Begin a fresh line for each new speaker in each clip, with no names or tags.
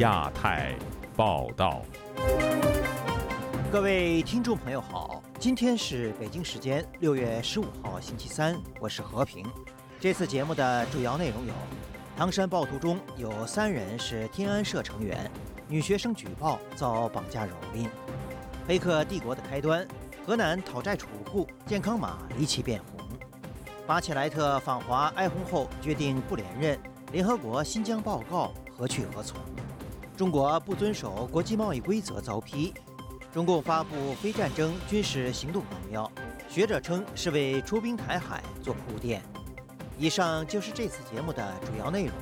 亚太报道。
各位听众朋友好，今天是北京时间六月十五号星期三，我是和平。这次节目的主要内容有：唐山暴徒中有三人是天安社成员，女学生举报遭绑架蹂躏；黑客帝国的开端，河南讨债储户健康码离奇变红；巴切莱特访华哀轰后决定不连任，联合国新疆报告何去何从？中国不遵守国际贸易规则遭批。中共发布非战争军事行动纲要，学者称是为出兵台海做铺垫。以上就是这次节目的主要内容，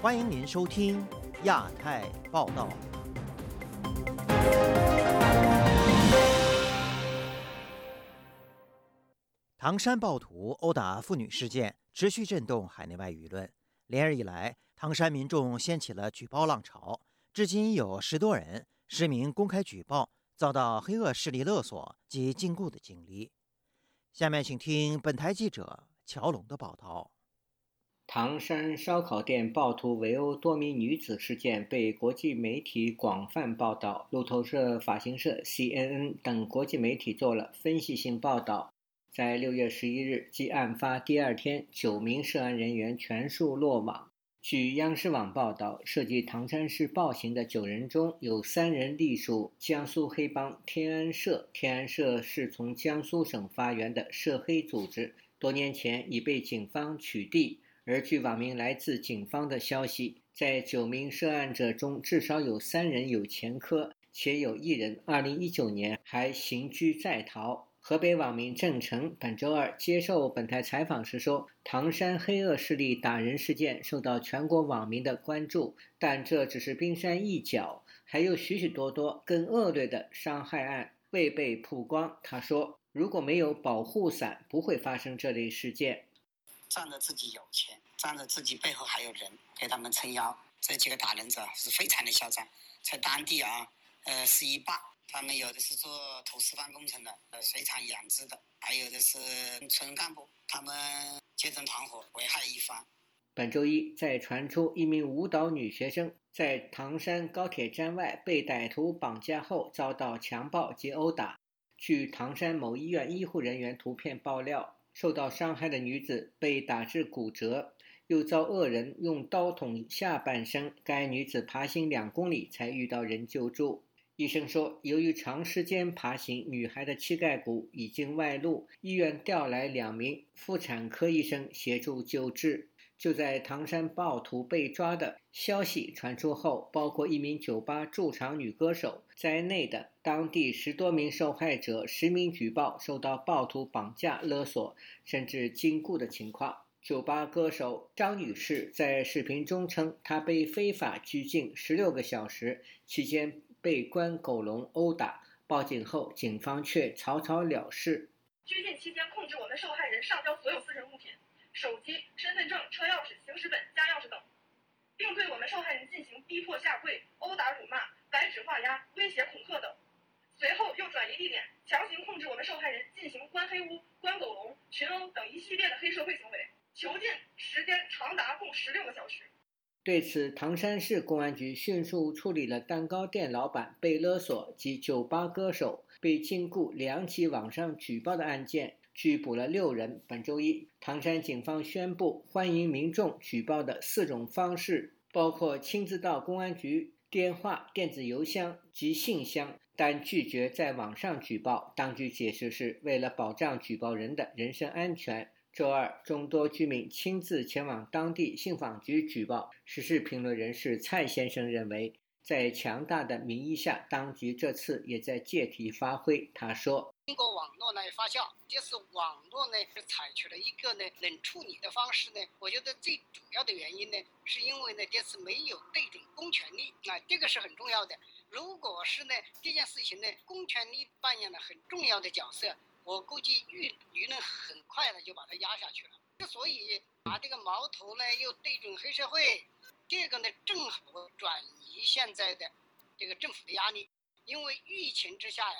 欢迎您收听亚太报道。唐山暴徒殴打妇女事件持续震动海内外舆论，连日以来，唐山民众掀起了举报浪潮，至今有十多人实名公开举报。遭到黑恶势力勒索及禁锢的经历。下面请听本台记者乔龙的报道：
唐山烧烤店暴徒围殴多名女子事件被国际媒体广泛报道，路透社、法新社、CNN 等国际媒体做了分析性报道。在六月十一日，即案发第二天，九名涉案人员全数落网。据央视网报道，涉及唐山市暴行的九人中有三人隶属江苏黑帮天安社。天安社是从江苏省发源的涉黑组织，多年前已被警方取缔。而据网民来自警方的消息，在九名涉案者中，至少有三人有前科，且有一人2019年还刑拘在逃。河北网民郑成本周二接受本台采访时说：“唐山黑恶势力打人事件受到全国网民的关注，但这只是冰山一角，还有许许多多更恶劣的伤害案未被曝光。”他说：“如果没有保护伞，不会发生这类事件。
仗着自己有钱，仗着自己背后还有人给他们撑腰，这几个打人者是非常的嚣张，在当地啊，呃，是一霸。”他们有的是做土石方工程的，呃，水产养殖的，还有的是村干部，他们结成团伙危害一方。
本周一，在传出一名舞蹈女学生在唐山高铁站外被歹徒绑架后遭到强暴及殴打。据唐山某医院医护人员图片爆料，受到伤害的女子被打至骨折，又遭恶人用刀捅下半身。该女子爬行两公里才遇到人救助。医生说，由于长时间爬行，女孩的膝盖骨已经外露，医院调来两名妇产科医生协助救治。就在唐山暴徒被抓的消息传出后，包括一名酒吧驻场女歌手在内的当地十多名受害者实名举报受到暴徒绑架、勒索，甚至禁锢的情况。酒吧歌手张女士在视频中称，她被非法拘禁十六个小时，期间。被关狗笼殴打，报警后警方却草草了事。
拘禁期间控制我们受害人上交所有私人物品，手机、身份证、车钥匙、行驶本、家钥匙等，并对我们受害人进行逼迫下跪、殴打、辱骂、白纸画押、威胁恐吓等。随后又转移地点，强行控制我们受害人进行关黑屋、关狗笼、群殴等一系列的黑社会行为，囚禁时间长达共十六个小时。
对此，唐山市公安局迅速处理了蛋糕店老板被勒索及酒吧歌手被禁锢两起网上举报的案件，拘捕了六人。本周一，唐山警方宣布，欢迎民众举报的四种方式，包括亲自到公安局、电话、电子邮箱及信箱，但拒绝在网上举报。当局解释是为了保障举报人的人身安全。周二，众多居民亲自前往当地信访局举报。时事评论人士蔡先生认为，在强大的民意下，当局这次也在借题发挥。他说：“
通过网络来发酵，就是网络呢是采取了一个呢冷处理的方式呢。我觉得最主要的原因呢，是因为呢这次没有对准公权力啊，这个是很重要的。如果是呢这件事情呢，公权力扮演了很重要的角色。”我估计舆舆论很快的就把它压下去了。之所以把这个矛头呢又对准黑社会，这个呢正好转移现在的这个政府的压力。因为疫情之下呀，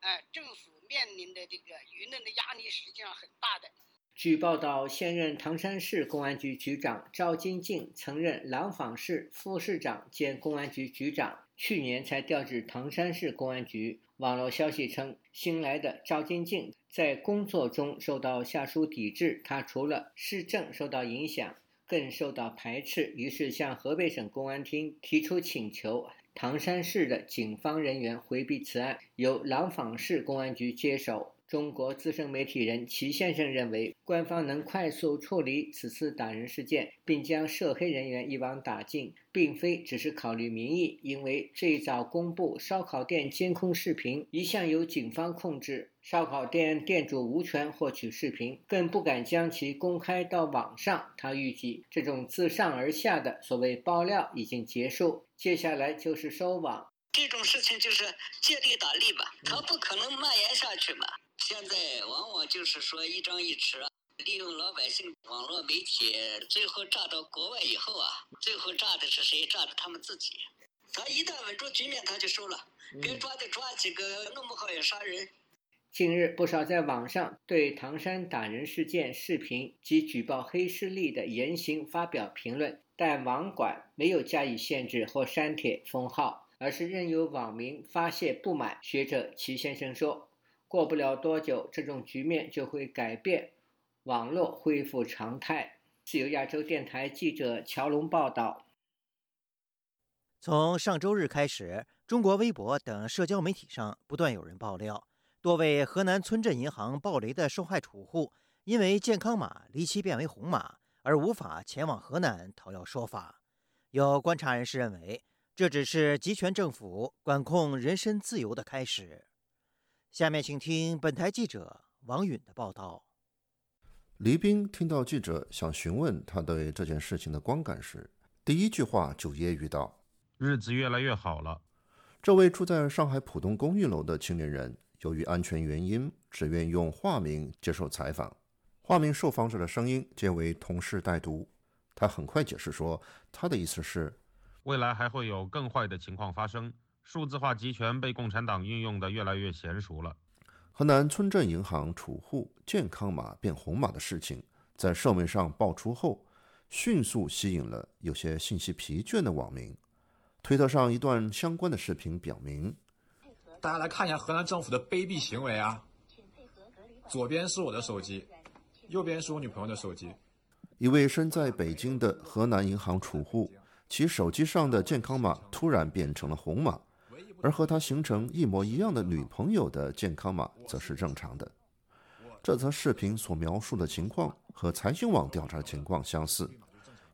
哎，政府面临的这个舆论的压力实际上很大的。
据报道，现任唐山市公安局局长赵金静曾任廊坊市副市长兼公安局局长，去年才调至唐山市公安局。网络消息称，新来的赵金静在工作中受到下属抵制，她除了市政受到影响，更受到排斥，于是向河北省公安厅提出请求。唐山市的警方人员回避此案，由廊坊市公安局接手。中国资深媒体人齐先生认为，官方能快速处理此次打人事件，并将涉黑人员一网打尽，并非只是考虑民意，因为最早公布烧烤店监控视频一向由警方控制，烧烤店店主无权获取视频，更不敢将其公开到网上。他预计，这种自上而下的所谓爆料已经结束，接下来就是收网。
这种事情就是借力打力吧，它不可能蔓延下去嘛。现在往往就是说一张一弛，利用老百姓网络媒体，最后炸到国外以后啊，最后炸的是谁？炸的他们自己。他一旦稳住局面，他就收了，该抓的抓几个，弄不好也杀人。
近日，不少在网上对唐山打人事件视频及举报黑势力的言行发表评论，但网管没有加以限制或删帖封号，而是任由网民发泄不满。学者齐先生说。过不了多久，这种局面就会改变，网络恢复常态。自由亚洲电台记者乔龙报道。
从上周日开始，中国微博等社交媒体上不断有人爆料，多位河南村镇银行暴雷的受害储户，因为健康码离奇变为红码，而无法前往河南讨要说法。有观察人士认为，这只是集权政府管控人身自由的开始。下面请听本台记者王允的报道。
黎兵听到记者想询问他对这件事情的观感时，第一句话就揶揄道：“
日子越来越好了。”
这位住在上海浦东公寓楼的青年人，由于安全原因，只愿用化名接受采访。化名受访者的声音皆为同事代读。他很快解释说：“他的意思是，
未来还会有更坏的情况发生。”数字化集权被共产党运用的越来越娴熟了。
河南村镇银行储户健康码变红码的事情，在社媒上爆出后，迅速吸引了有些信息疲倦的网民。推特上一段相关的视频表明：
大家来看一下河南政府的卑鄙行为啊！左边是我的手机，右边是我女朋友的手机。
一位身在北京的河南银行储户，其手机上的健康码突然变成了红码。而和他形成一模一样的女朋友的健康码则是正常的。这则视频所描述的情况和财新网调查情况相似，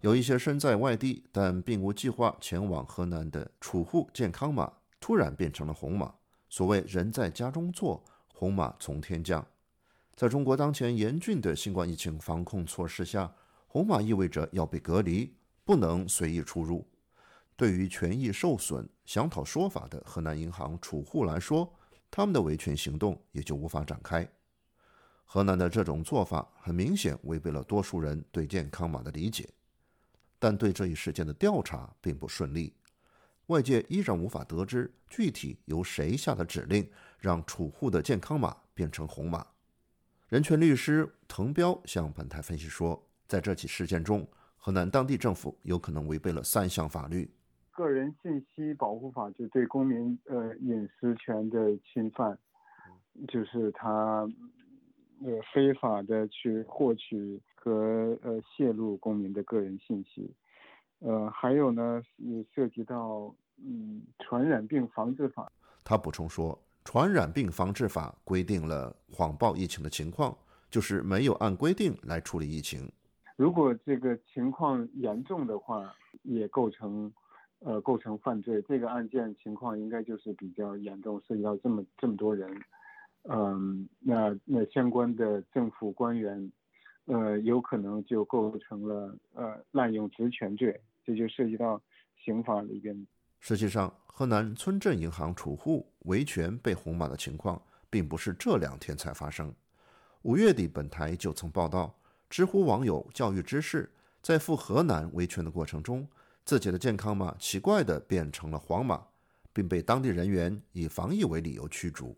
有一些身在外地但并无计划前往河南的储户健康码突然变成了红码。所谓“人在家中坐，红码从天降”。在中国当前严峻的新冠疫情防控措施下，红码意味着要被隔离，不能随意出入。对于权益受损、想讨说法的河南银行储户来说，他们的维权行动也就无法展开。河南的这种做法很明显违背了多数人对健康码的理解，但对这一事件的调查并不顺利，外界依然无法得知具体由谁下的指令让储户的健康码变成红码。人权律师滕彪向本台分析说，在这起事件中，河南当地政府有可能违背了三项法律。
个人信息保护法就对公民呃隐私权的侵犯，就是他呃非法的去获取和呃泄露公民的个人信息，呃还有呢也涉及到嗯传染病防治法。
他补充说，传染病防治法规定了谎报疫情的情况，就是没有按规定来处理疫情。
如果这个情况严重的话，也构成。呃，构成犯罪这个案件情况应该就是比较严重，涉及到这么这么多人，嗯，那那相关的政府官员，呃，有可能就构成了呃滥用职权罪，这就涉及到刑法里边。
实际上，河南村镇银行储户维权被红码的情况，并不是这两天才发生。五月底，本台就曾报道，知乎网友教育知识在赴河南维权的过程中。自己的健康码奇怪地变成了黄码，并被当地人员以防疫为理由驱逐。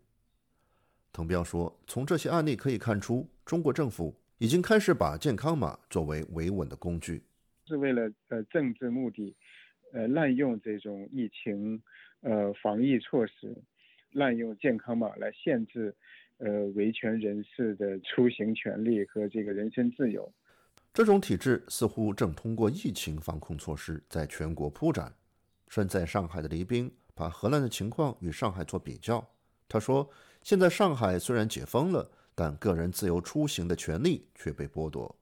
滕彪说：“从这些案例可以看出，中国政府已经开始把健康码作为维稳的工具，
是为了呃政治目的，呃滥用这种疫情呃防疫措施，滥用健康码来限制呃维权人士的出行权利和这个人身自由。
这种体制似乎正通过疫情防控措施在全国铺展。身在上海的黎兵把荷兰的情况与上海做比较，他说：“现在上海虽然解封了。”但个人自由出行的权利却被剥夺。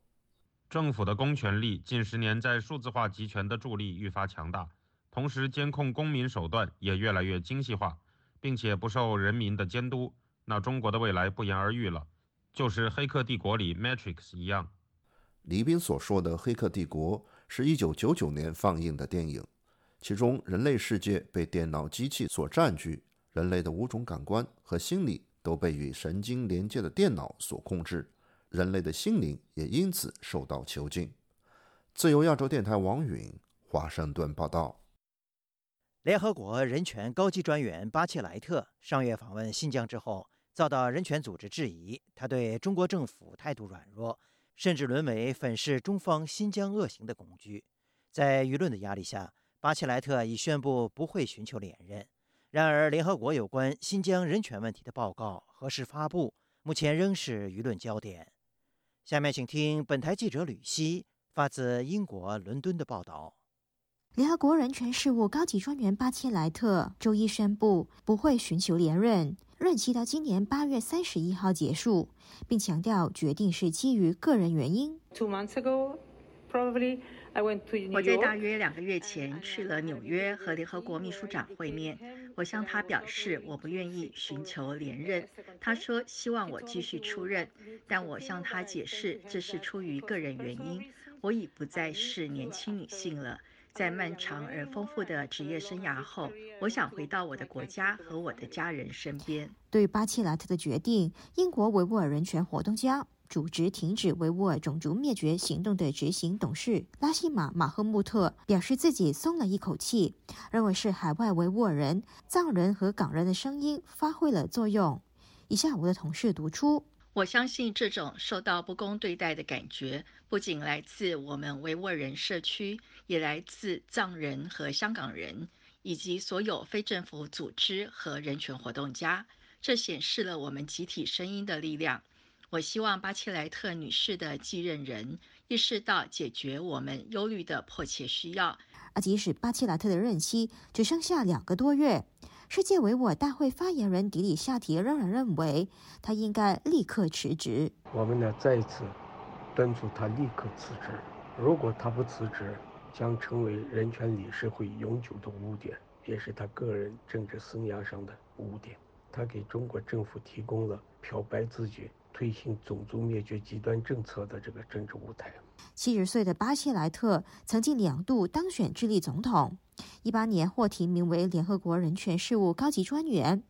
政府的公权力近十年在数字化集权的助力愈发强大，同时监控公民手段也越来越精细化，并且不受人民的监督。那中国的未来不言而喻了，就是《黑客帝国》里 Matrix 一样。
李斌所说的《黑客帝国》是一九九九年放映的电影，其中人类世界被电脑机器所占据，人类的五种感官和心理。都被与神经连接的电脑所控制，人类的心灵也因此受到囚禁。自由亚洲电台王允华盛顿报道。
联合国人权高级专员巴切莱特上月访问新疆之后，遭到人权组织质疑，他对中国政府态度软弱，甚至沦为粉饰中方新疆恶行的工具。在舆论的压力下，巴切莱特已宣布不会寻求连任。然而，联合国有关新疆人权问题的报告何时发布，目前仍是舆论焦点。下面请听本台记者吕希发自英国伦敦的报道：
联合国人权事务高级专员巴切莱特周一宣布不会寻求连任，任期到今年八月三十一号结束，并强调决定是基于个人原因。
Two months ago, probably. 我在大约两个月前去了纽约和联合国秘书长会面，我向他表示我不愿意寻求连任。他说希望我继续出任，但我向他解释这是出于个人原因。我已不再是年轻女性了，在漫长而丰富的职业生涯后，我想回到我的国家和我的家人身边。
对巴切莱特的决定，英国维吾尔人权活动家。组织停止维吾尔种族灭绝行动的执行董事拉希马·马赫穆特表示自己松了一口气，认为是海外维吾尔人、藏人和港人的声音发挥了作用。以下我的同事读出：
我相信这种受到不公对待的感觉，不仅来自我们维吾尔人社区，也来自藏人和香港人，以及所有非政府组织和人权活动家。这显示了我们集体声音的力量。我希望巴切莱特女士的继任人意识到解决我们忧虑的迫切需要。
而即使巴切莱特的任期只剩下两个多月，世界维吾尔大会发言人迪里夏提仍然认为他应该立刻辞职。
我们呢再一次敦促他立刻辞职。如果他不辞职，将成为人权理事会永久的污点，也是他个人政治生涯上的污点。他给中国政府提供了漂白自己。推行种族灭绝极端政策的这个政治舞台。
七十岁的巴切莱特曾经两度当选智利总统，一八年获提名为联合国人权事务高级专员。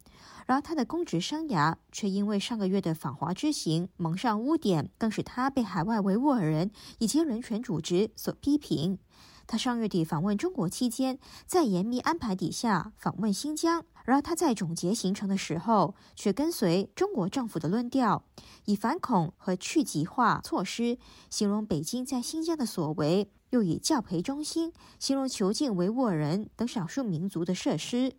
然而，他的公职生涯却因为上个月的访华之行蒙上污点，更使他被海外维吾尔人以及人权组织所批评。他上月底访问中国期间，在严密安排底下访问新疆。然而他在总结行程的时候，却跟随中国政府的论调，以反恐和去极化措施形容北京在新疆的所为，又以教培中心形容囚禁维吾尔人等少数民族的设施。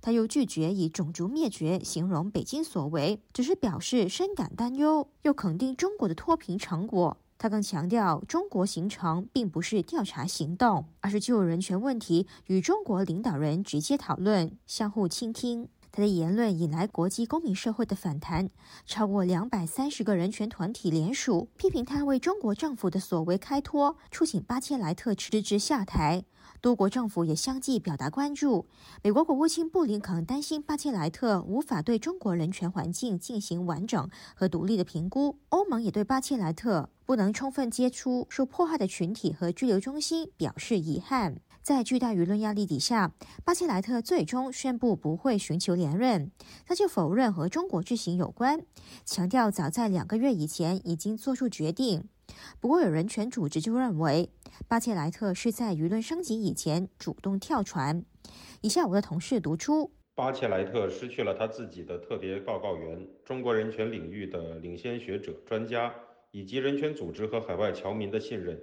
他又拒绝以种族灭绝形容北京所为，只是表示深感担忧，又肯定中国的脱贫成果。他更强调，中国行程并不是调查行动，而是就人权问题与中国领导人直接讨论、相互倾听。他的言论引来国际公民社会的反弹，超过两百三十个人权团体联署批评他为中国政府的所为开脱，促请巴切莱特辞职下台。多国政府也相继表达关注。美国国务卿布林肯担心巴切莱特无法对中国人权环境进行完整和独立的评估。欧盟也对巴切莱特不能充分接触受迫害的群体和拘留中心表示遗憾。在巨大舆论压力底下，巴切莱特最终宣布不会寻求连任。他就否认和中国之行有关，强调早在两个月以前已经做出决定。不过，有人权组织就认为，巴切莱特是在舆论升级以前主动跳船。以下我的同事读出：
巴切莱特失去了他自己的特别报告员、中国人权领域的领先学者、专家，以及人权组织和海外侨民的信任，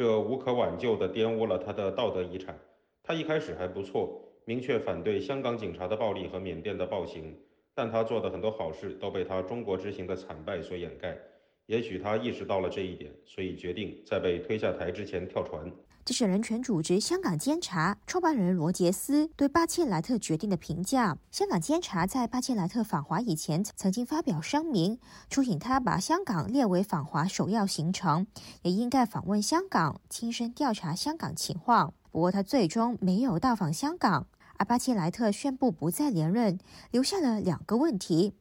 这无可挽救地玷污了他的道德遗产。他一开始还不错，明确反对香港警察的暴力和缅甸的暴行，但他做的很多好事都被他中国之行的惨败所掩盖。也许他意识到了这一点，所以决定在被推下台之前跳船。
这是人权组织香港监察创办人罗杰斯对巴切莱特决定的评价。香港监察在巴切莱特访华以前曾经发表声明，促请他把香港列为访华首要行程，也应该访问香港，亲身调查香港情况。不过他最终没有到访香港。而巴切莱特宣布不再连任，留下了两个问题。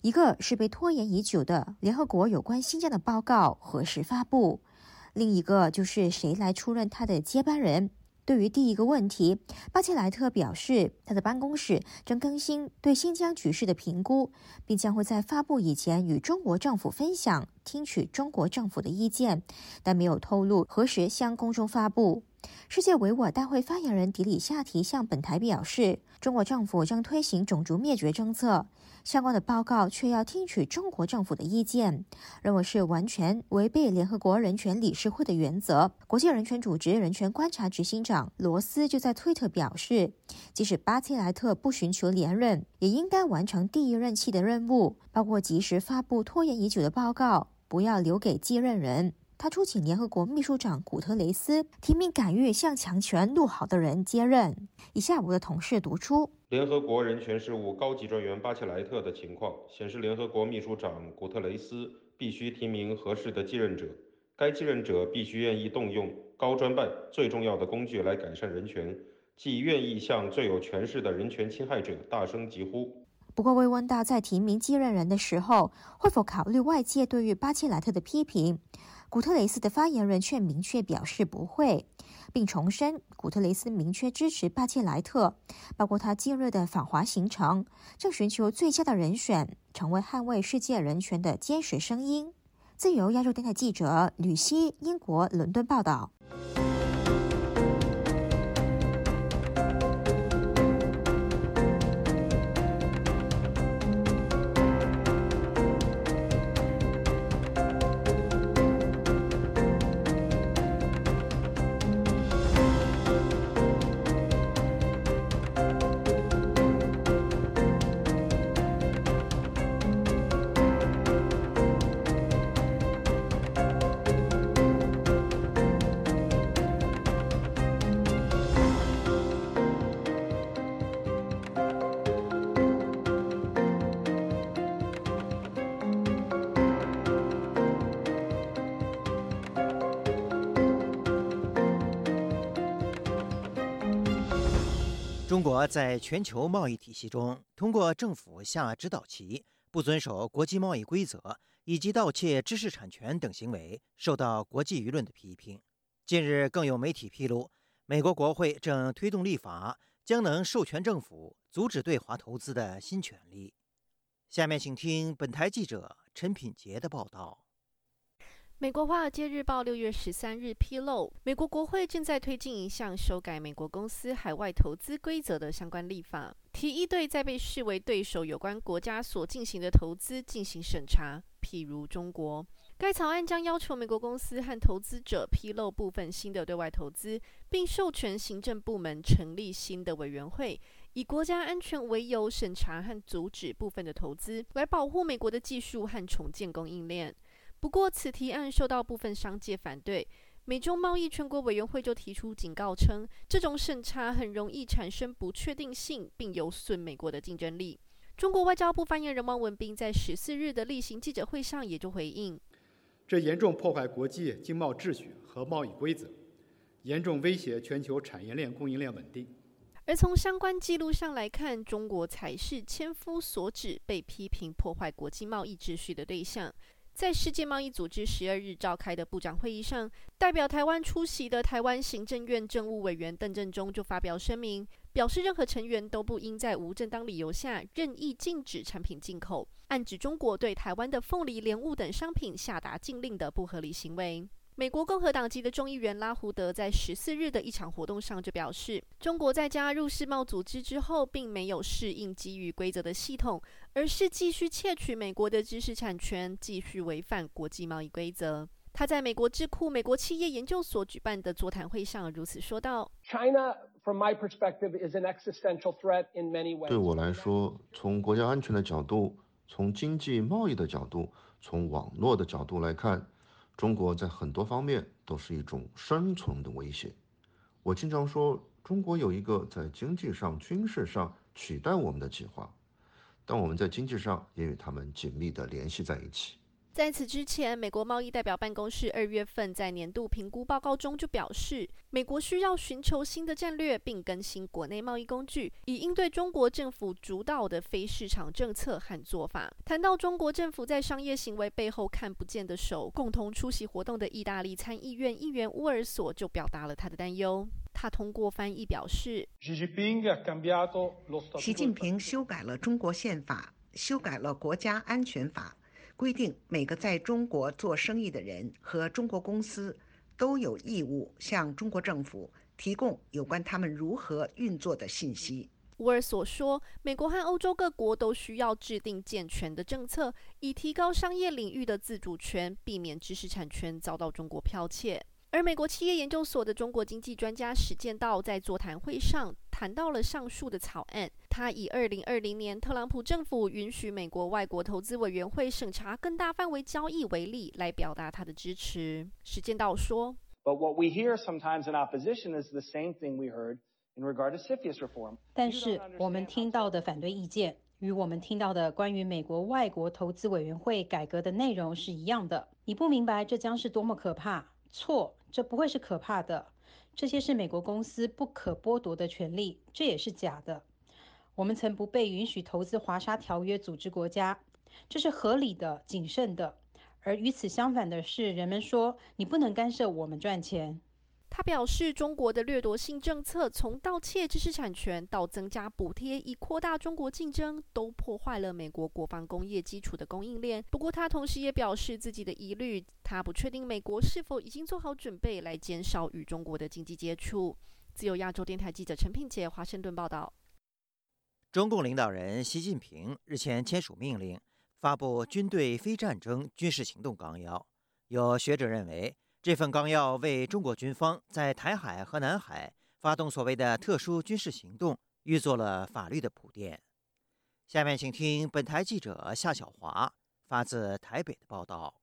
一个是被拖延已久的联合国有关新疆的报告何时发布，另一个就是谁来出任他的接班人。对于第一个问题，巴切莱特表示，他的办公室正更新对新疆局势的评估，并将会在发布以前与中国政府分享，听取中国政府的意见，但没有透露何时向公众发布。世界维吾尔大会发言人迪里夏提向本台表示，中国政府将推行种族灭绝政策。相关的报告却要听取中国政府的意见，认为是完全违背联合国人权理事会的原则。国际人权组织人权观察执行长罗斯就在推特表示，即使巴切莱特不寻求连任，也应该完成第一任期的任务，包括及时发布拖延已久的报告，不要留给继任人。他出请联合国秘书长古特雷斯提名敢于向强权怒吼的人接任。以下我的同事读出
联合国人权事务高级专员巴切莱特的情况，显示联合国秘书长古特雷斯必须提名合适的继任者，该继任者必须愿意动用高专办最重要的工具来改善人权，即愿意向最有权势的人权侵害者大声疾呼。
不过，未问到在提名继任人的时候会否考虑外界对于巴切莱特的批评。古特雷斯的发言人却明确表示不会，并重申古特雷斯明确支持巴切莱特，包括他近日的访华行程，正寻求最佳的人选，成为捍卫世界人权的坚实声音。自由亚洲电台记者吕希，英国伦敦报道。
中国在全球贸易体系中，通过政府下指导棋、不遵守国际贸易规则以及盗窃知识产权等行为，受到国际舆论的批评。近日，更有媒体披露，美国国会正推动立法，将能授权政府阻止对华投资的新权利。下面请听本台记者陈品杰的报道。
美国《华尔街日报》六月十三日披露，美国国会正在推进一项修改美国公司海外投资规则的相关立法，提议对在被视为对手有关国家所进行的投资进行审查，譬如中国。该草案将要求美国公司和投资者披露部分新的对外投资，并授权行政部门成立新的委员会，以国家安全为由审查和阻止部分的投资，来保护美国的技术和重建供应链。不过，此提案受到部分商界反对。美中贸易全国委员会就提出警告称，这种审查很容易产生不确定性，并有损美国的竞争力。中国外交部发言人汪文斌在十四日的例行记者会上也就回应：
这严重破坏国际经贸秩序和贸易规则，严重威胁全球产业链供应链稳定。
而从相关记录上来看，中国才是千夫所指被批评破坏国际贸易秩序的对象。在世界贸易组织十二日召开的部长会议上，代表台湾出席的台湾行政院政务委员邓振中就发表声明，表示任何成员都不应在无正当理由下任意禁止产品进口，暗指中国对台湾的凤梨、莲雾等商品下达禁令的不合理行为。美国共和党籍的众议员拉胡德在十四日的一场活动上就表示，中国在加入世贸组织之后，并没有适应基于规则的系统，而是继续窃取美国的知识产权，继续违反国际贸易规则。他在美国智库美国企业研究所举办的座谈会上如此说道
：“China, from my perspective, is an existential threat in many ways。
对我来说，从国家安全的角度，从经济贸易的角度，从网络的角度来看。”中国在很多方面都是一种生存的威胁。我经常说，中国有一个在经济上、军事上取代我们的计划，但我们在经济上也与他们紧密地联系在一起。
在此之前，美国贸易代表办公室二月份在年度评估报告中就表示，美国需要寻求新的战略，并更新国内贸易工具，以应对中国政府主导的非市场政策和做法。谈到中国政府在商业行为背后看不见的手，共同出席活动的意大利参议院议员乌尔索就表达了他的担忧。他通过翻译表示：
习近平修改了中国宪法，修改了国家安全法。规定每个在中国做生意的人和中国公司都有义务向中国政府提供有关他们如何运作的信息。
沃尔所说，美国和欧洲各国都需要制定健全的政策，以提高商业领域的自主权，避免知识产权遭到中国剽窃。而美国企业研究所的中国经济专家史建道在座谈会上谈到了上述的草案。他以二零二零年特朗普政府允许美国外国投资委员会审查更大范围交易为例，来表达他的支持。史建道说
：“But what we hear sometimes in opposition is the same thing we heard in regard to CFIUS reform。”
但是我们听到的反对意见与我们听到的关于美国外国投资委员会改革的内容是一样的。你不明白这将是多么可怕？错。这不会是可怕的，这些是美国公司不可剥夺的权利，这也是假的。我们曾不被允许投资华沙条约组织国家，这是合理的、谨慎的。而与此相反的是，人们说你不能干涉我们赚钱。
他表示，中国的掠夺性政策，从盗窃知识产权到增加补贴以扩大中国竞争，都破坏了美国国防工业基础的供应链。不过，他同时也表示自己的疑虑，他不确定美国是否已经做好准备来减少与中国的经济接触。自由亚洲电台记者陈品杰华盛顿报道。
中共领导人习近平日前签署命令，发布军队非战争军事行动纲要。有学者认为。这份纲要为中国军方在台海和南海发动所谓的特殊军事行动预做了法律的铺垫。下面请听本台记者夏小华发自台北的报道。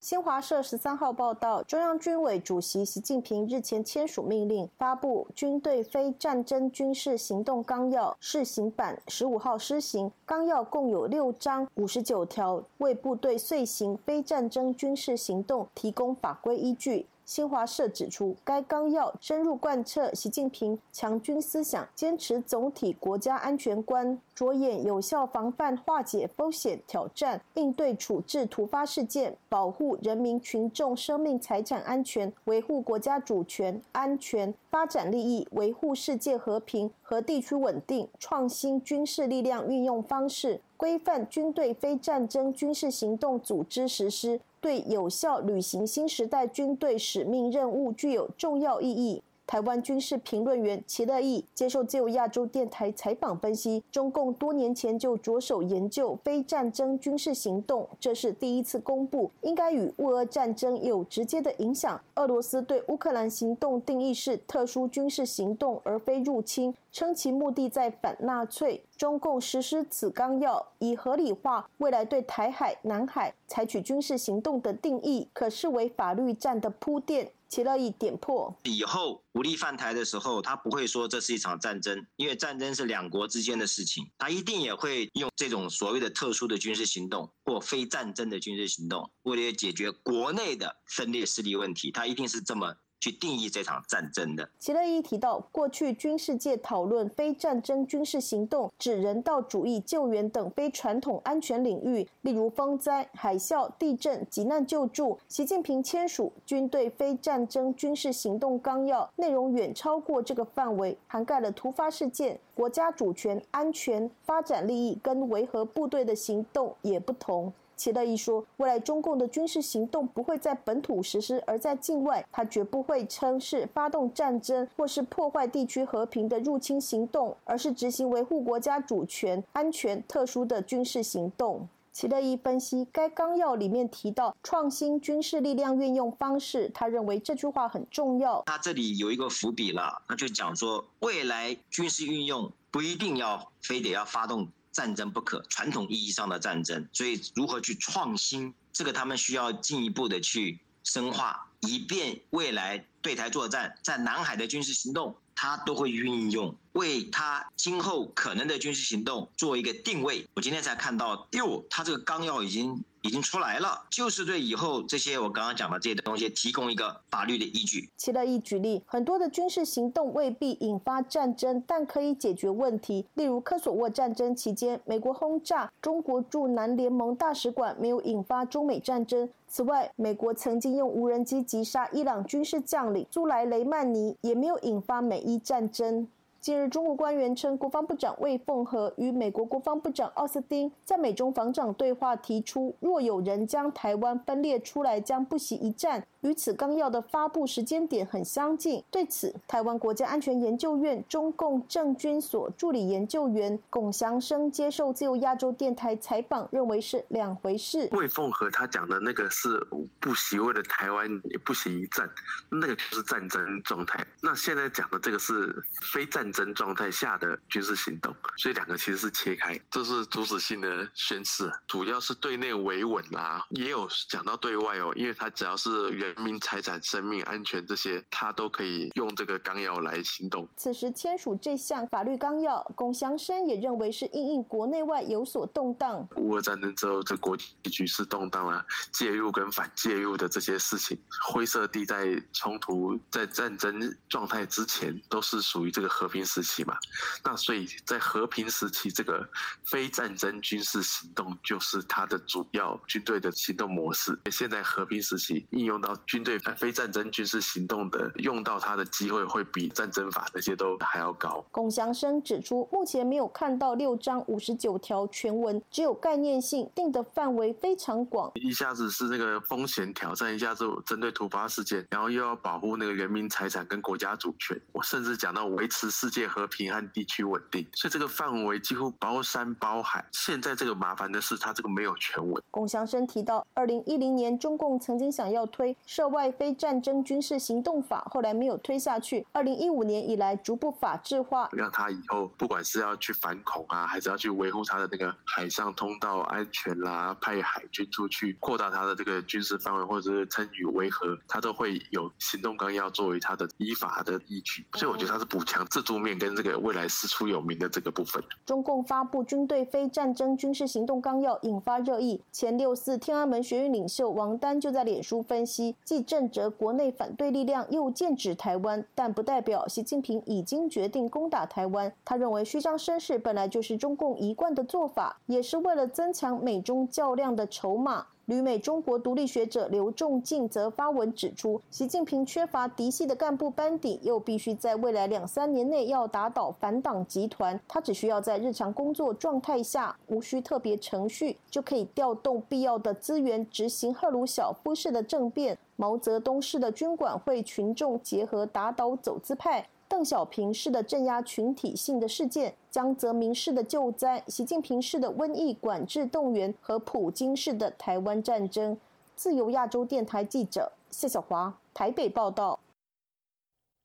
新华社十三号报道，中央军委主席习近平日前签署命令，发布《军队非战争军事行动纲要（试行版）》，十五号施行。纲要共有六章五十九条，为部队遂行非战争军事行动提供法规依据。新华社指出，该纲要深入贯彻习近平强军思想，坚持总体国家安全观，着眼有效防范、化解风险挑战，应对处置突发事件，保护人民群众生命财产安全，维护国家主权、安全、发展利益，维护世界和平和地区稳定，创新军事力量运用方式，规范军队非战争军事行动组织实施。对有效履行新时代军队使命任务具有重要意义。台湾军事评论员齐乐义接受自由亚洲电台采访分析，中共多年前就着手研究非战争军事行动，这是第一次公布，应该与乌俄战争有直接的影响。俄罗斯对乌克兰行动定义是特殊军事行动，而非入侵，称其目的在反纳粹。中共实施此纲要，以合理化未来对台海、南海采取军事行动的定义，可视为法律战的铺垫。其乐意点破，
以后武力犯台的时候，他不会说这是一场战争，因为战争是两国之间的事情，他一定也会用这种所谓的特殊的军事行动或非战争的军事行动，为了解决国内的分裂势力问题，他一定是这么。去定义这场战争的。
齐乐一提到，过去军事界讨论非战争军事行动指人道主义救援等非传统安全领域，例如风灾、海啸、地震、急难救助。习近平签署军队非战争军事行动纲要，内容远超过这个范围，涵盖了突发事件、国家主权、安全、发展利益跟维和部队的行动也不同。齐乐一说，未来中共的军事行动不会在本土实施，而在境外，他绝不会称是发动战争或是破坏地区和平的入侵行动，而是执行维护国家主权、安全特殊的军事行动。齐乐一分析，该纲要里面提到创新军事力量运用方式，他认为这句话很重要。
他这里有一个伏笔了，那就讲说未来军事运用不一定要非得要发动战争不可，传统意义上的战争，所以如何去创新，这个他们需要进一步的去深化，以便未来对台作战，在南海的军事行动，他都会运用。为他今后可能的军事行动做一个定位。我今天才看到，哟，他这个纲要已经已经出来了，就是对以后这些我刚刚讲的这些东西提供一个法律的依据。
齐乐意举例，很多的军事行动未必引发战争，但可以解决问题。例如科索沃战争期间，美国轰炸中国驻南联盟大使馆，没有引发中美战争。此外，美国曾经用无人机击杀伊朗军事将领苏莱雷曼尼，也没有引发美伊战争。近日，中国官员称，国防部长魏凤和与美国国防部长奥斯汀在美中防长对话提出，若有人将台湾分裂出来，将不惜一战。与此纲要的发布时间点很相近。对此，台湾国家安全研究院中共政军所助理研究员龚祥生接受自由亚洲电台采访，认为是两回事。
魏凤和他讲的那个是不惜为了台湾不惜一战，那个就是战争状态。那现在讲的这个是非战争状态下的军事行动，所以两个其实是切开。这是主旨性的宣示，主要是对内维稳啊，也有讲到对外哦，因为他只要是。人民财产、生命安全这些，他都可以用这个纲要来行动。
此时签署这项法律纲要，龚祥生也认为是因应国内外有所动荡。
乌俄战争之后，这国际局势动荡了，介入跟反介入的这些事情，灰色地带冲突在战争状态之前都是属于这个和平时期嘛？那所以在和平时期，这个非战争军事行动就是它的主要军队的行动模式。现在和平时期应用到。军队非战争军事行动的用到它的机会会比战争法那些都还要高。
龚祥生指出，目前没有看到六章五十九条全文，只有概念性，定的范围非常广。
一下子是那个风险挑战，一下子针对突发事件，然后又要保护那个人民财产跟国家主权，我甚至讲到维持世界和平和地区稳定，所以这个范围几乎包山包海。现在这个麻烦的是，它这个没有全文。
龚祥生提到，二零一零年中共曾经想要推。涉外非战争军事行动法后来没有推下去。二零一五年以来逐步法制化，
让他以后不管是要去反恐啊，还是要去维护他的那个海上通道安全啦，派海军出去扩大他的这个军事范围，或者是参与维和，他都会有行动纲要作为他的依法的依据。所以我觉得他是补强自助面跟这个未来师出有名的这个部分。
中共发布军队非战争军事行动纲要引发热议，前六四天安门学运领袖王丹就在脸书分析。既正则国内反对力量又剑指台湾，但不代表习近平已经决定攻打台湾。他认为虚张声势本来就是中共一贯的做法，也是为了增强美中较量的筹码。旅美中国独立学者刘仲敬则发文指出，习近平缺乏嫡系的干部班底，又必须在未来两三年内要打倒反党集团，他只需要在日常工作状态下，无需特别程序，就可以调动必要的资源，执行赫鲁晓夫式的政变。毛泽东式的军管会群众结合打倒走资派。邓小平式的镇压群体性的事件，江泽民式的救灾，习近平式的瘟疫管制动员和普京式的台湾战争。自由亚洲电台记者谢小华台北报道。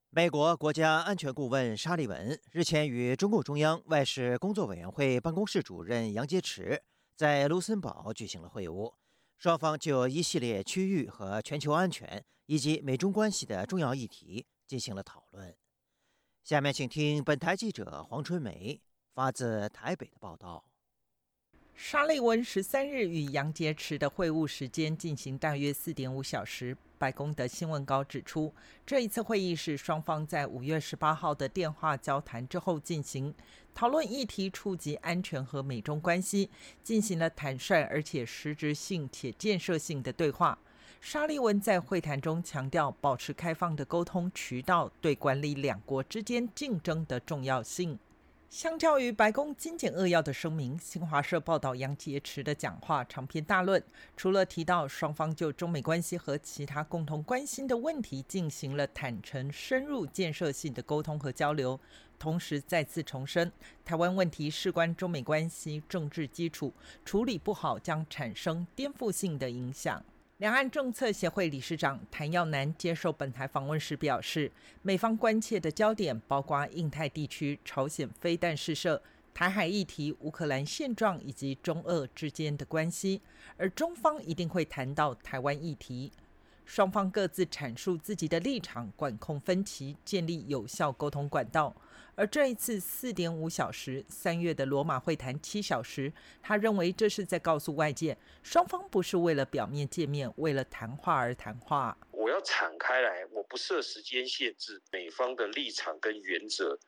美国国家安全顾问沙利文日前与中共中央外事工作委员会办公室主任杨洁篪在卢森堡举行了会晤，双方就一系列区域和全球安全以及美中关系的重要议题进行了讨论。下面请听本台记者黄春梅发自台北的报道。
沙利文十三日与杨洁篪的会晤时间进行大约四点五小时。白宫的新闻稿指出，这一次会议是双方在五月十八号的电话交谈之后进行，讨论议题触及安全和美中关系，进行了坦率而且实质性且建设性的对话。沙利文在会谈中强调，保持开放的沟通渠道对管理两国之间竞争的重要性。相较于白宫精简扼要的声明，新华社报道杨洁篪的讲话长篇大论，除了提到双方就中美关系和其他共同关心的问题进行了坦诚、深入、建设性的沟通和交流，同时再次重申，台湾问题事关中美关系政治基础，处理不好将产生颠覆性的影响。两岸政策协会理事长谭耀南接受本台访问时表示，美方关切的焦点包括印太地区、朝鲜飞弹试射、台海议题、乌克兰现状以及中俄之间的关系，而中方一定会谈到台湾议题。双方各自阐述自己的立场，管控分歧，建立有效沟通管道。而这一次四点五小时，三月的罗马会谈七小时，他认为这是在告诉外界，双方不是为了表面见面，为了谈话而谈话。
我要敞开来，我不设时间限制，美方的立场跟原则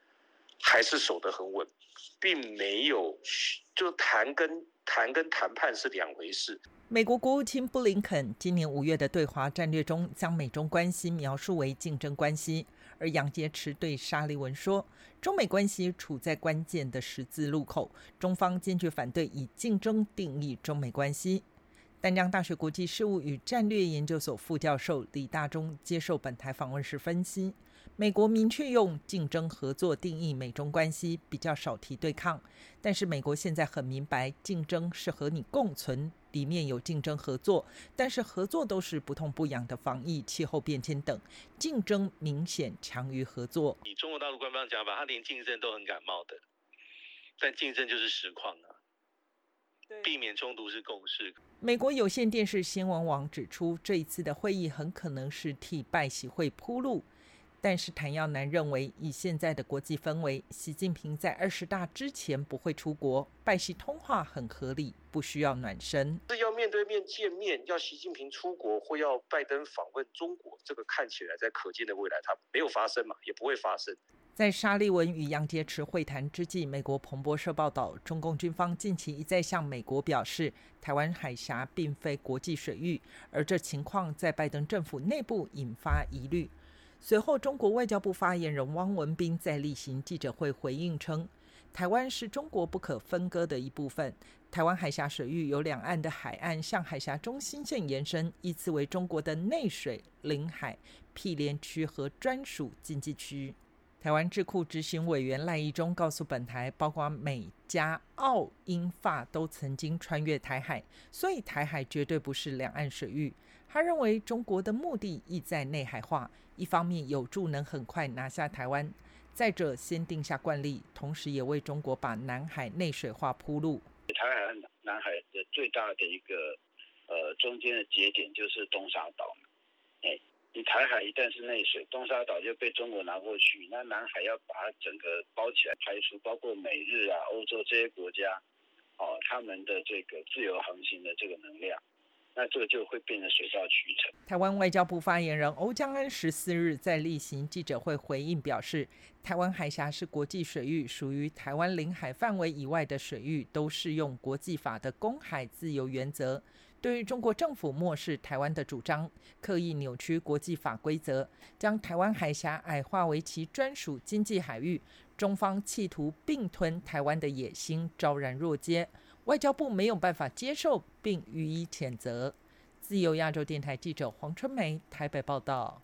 还是守得很稳，并没有就谈跟谈跟谈判是两回事。
美国国务卿布林肯今年五月的对华战略中，将美中关系描述为竞争关系。而杨洁篪对沙利文说：“中美关系处在关键的十字路口，中方坚决反对以竞争定义中美关系。”丹江大学国际事务与战略研究所副教授李大中接受本台访问时分析：“美国明确用竞争合作定义美中关系，比较少提对抗。但是美国现在很明白，竞争是和你共存。”里面有竞争合作，但是合作都是不痛不痒的防疫、气候变迁等，竞争明显强于合作。
以中国大陆官方讲法，他连竞争都很感冒的，但竞争就是实况啊，避免冲突是共识。
美国有线电视新闻网指出，这一次的会议很可能是替拜习会铺路。但是谭耀南认为，以现在的国际氛围，习近平在二十大之前不会出国，拜习通话很合理，不需要暖身。
是要面对面见面，要习近平出国或要拜登访问中国，这个看起来在可见的未来，它没有发生嘛，也不会发生。
在沙利文与杨洁篪会谈之际，美国彭博社报道，中共军方近期一再向美国表示，台湾海峡并非国际水域，而这情况在拜登政府内部引发疑虑。随后，中国外交部发言人汪文斌在例行记者会回应称：“台湾是中国不可分割的一部分。台湾海峡水域由两岸的海岸向海峡中心线延伸，依次为中国的内水、领海、毗连区和专属经济区。”台湾智库执行委员赖义中告诉本台，包括美、加、澳、英、法都曾经穿越台海，所以台海绝对不是两岸水域。他认为中国的目的意在内海化。一方面有助能很快拿下台湾，再者先定下惯例，同时也为中国把南海内水化铺路。
台海和南海的最大的一个呃中间的节点就是东沙岛，哎，你台海一旦是内水，东沙岛就被中国拿过去，那南海要把它整个包起来，排除包括美日啊、欧洲这些国家，哦，他们的这个自由航行的这个能量。那这个就会变成水到渠成。
台湾外交部发言人欧江安十四日在例行记者会回应表示，台湾海峡是国际水域，属于台湾领海范围以外的水域都适用国际法的公海自由原则。对于中国政府漠视台湾的主张，刻意扭曲国际法规则，将台湾海峡矮化为其专属经济海域，中方企图并吞台湾的野心昭然若揭。外交部没有办法接受，并予以谴责。自由亚洲电台记者黄春梅台北报道。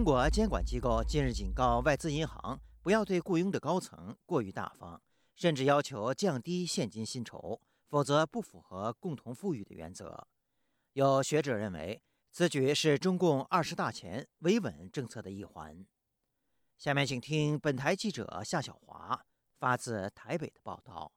中国监管机构近日警告外资银行，不要对雇佣的高层过于大方，甚至要求降低现金薪酬，否则不符合共同富裕的原则。有学者认为，此举是中共二十大前维稳政策的一环。下面请听本台记者夏小华发自台北的报道。